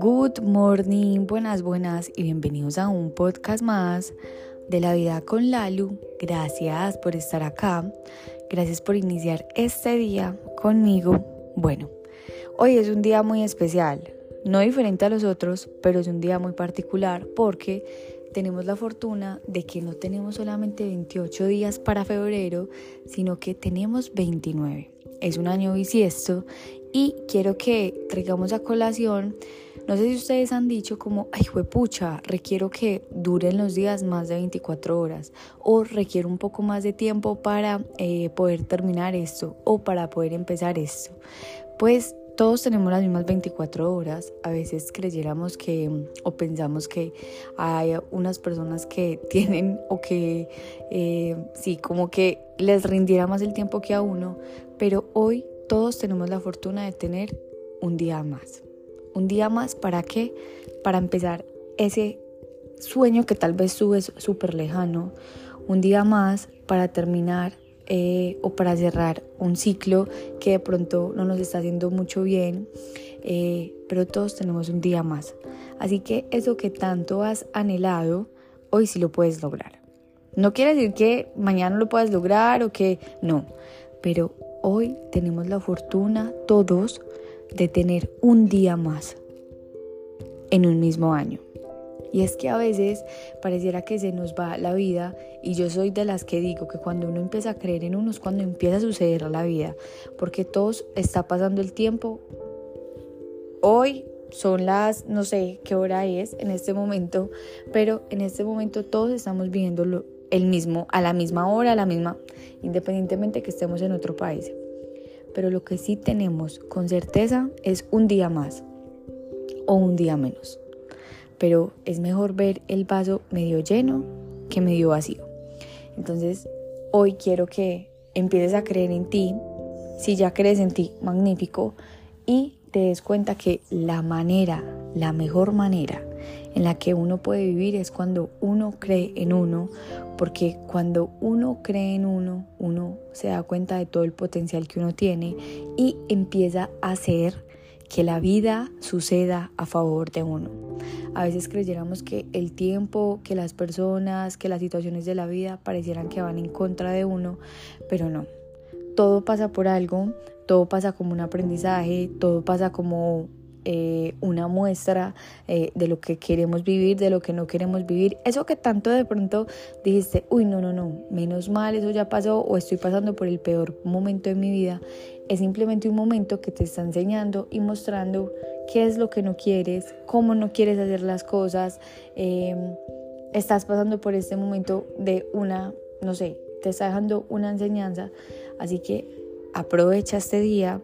Good morning, buenas, buenas y bienvenidos a un podcast más de la vida con Lalu. Gracias por estar acá, gracias por iniciar este día conmigo. Bueno, hoy es un día muy especial, no diferente a los otros, pero es un día muy particular porque tenemos la fortuna de que no tenemos solamente 28 días para febrero, sino que tenemos 29. Es un año bisiesto y quiero que traigamos a colación no sé si ustedes han dicho como, ay, pucha, requiero que duren los días más de 24 horas o requiero un poco más de tiempo para eh, poder terminar esto o para poder empezar esto. Pues todos tenemos las mismas 24 horas. A veces creyéramos que o pensamos que hay unas personas que tienen o que eh, sí, como que les rindiera más el tiempo que a uno, pero hoy todos tenemos la fortuna de tener un día más. Un día más, ¿para qué? Para empezar ese sueño que tal vez subes súper lejano. Un día más para terminar eh, o para cerrar un ciclo que de pronto no nos está haciendo mucho bien, eh, pero todos tenemos un día más. Así que eso que tanto has anhelado, hoy sí lo puedes lograr. No quiere decir que mañana lo puedas lograr o que no, pero hoy tenemos la fortuna todos de tener un día más en un mismo año. Y es que a veces pareciera que se nos va la vida y yo soy de las que digo que cuando uno empieza a creer en uno es cuando empieza a suceder la vida, porque todos está pasando el tiempo. Hoy son las, no sé qué hora es en este momento, pero en este momento todos estamos viviendo el mismo, a la misma hora, a la misma, independientemente que estemos en otro país pero lo que sí tenemos con certeza es un día más o un día menos. Pero es mejor ver el vaso medio lleno que medio vacío. Entonces, hoy quiero que empieces a creer en ti. Si ya crees en ti, magnífico. Y te des cuenta que la manera, la mejor manera en la que uno puede vivir es cuando uno cree en uno, porque cuando uno cree en uno, uno se da cuenta de todo el potencial que uno tiene y empieza a hacer que la vida suceda a favor de uno. A veces creyéramos que el tiempo, que las personas, que las situaciones de la vida parecieran que van en contra de uno, pero no. Todo pasa por algo, todo pasa como un aprendizaje, todo pasa como eh, una muestra eh, de lo que queremos vivir, de lo que no queremos vivir. Eso que tanto de pronto dijiste, uy, no, no, no, menos mal, eso ya pasó o estoy pasando por el peor momento de mi vida, es simplemente un momento que te está enseñando y mostrando qué es lo que no quieres, cómo no quieres hacer las cosas. Em, estás pasando por este momento de una, no sé, te está dejando una enseñanza. Así que aprovecha este día,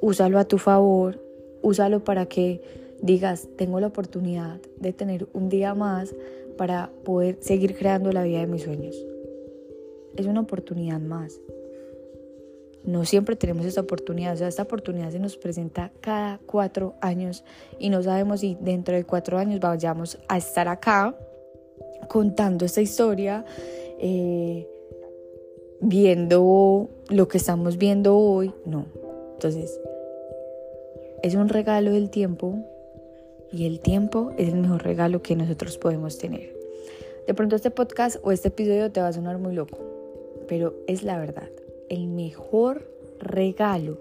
úsalo a tu favor, úsalo para que digas, tengo la oportunidad de tener un día más para poder seguir creando la vida de mis sueños. Es una oportunidad más. No siempre tenemos esta oportunidad, o sea, esta oportunidad se nos presenta cada cuatro años y no sabemos si dentro de cuatro años vayamos a estar acá contando esta historia, eh, viendo lo que estamos viendo hoy, no. Entonces, es un regalo del tiempo y el tiempo es el mejor regalo que nosotros podemos tener. De pronto este podcast o este episodio te va a sonar muy loco, pero es la verdad. El mejor regalo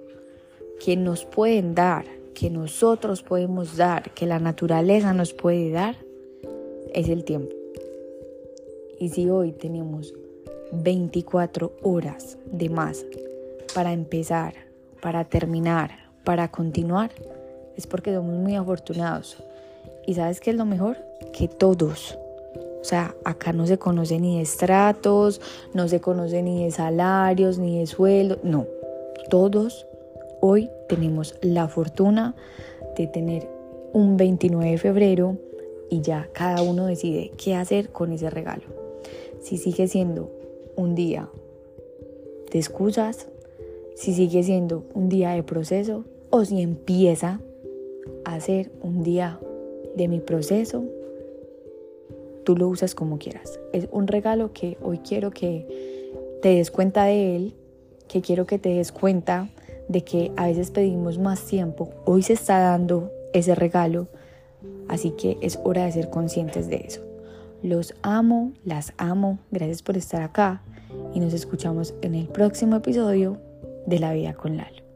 que nos pueden dar, que nosotros podemos dar, que la naturaleza nos puede dar, es el tiempo. Y si hoy tenemos 24 horas de más para empezar, para terminar, para continuar, es porque somos muy afortunados. ¿Y sabes qué es lo mejor? Que todos, o sea, acá no se conoce ni de estratos, no se conoce ni de salarios, ni de sueldo, no. Todos hoy tenemos la fortuna de tener un 29 de febrero y ya cada uno decide qué hacer con ese regalo. Si sigue siendo un día de excusas, si sigue siendo un día de proceso, o si empieza a ser un día de mi proceso, tú lo usas como quieras. Es un regalo que hoy quiero que te des cuenta de él, que quiero que te des cuenta de que a veces pedimos más tiempo. Hoy se está dando ese regalo, así que es hora de ser conscientes de eso. Los amo, las amo, gracias por estar acá y nos escuchamos en el próximo episodio de La Vida con Lalo.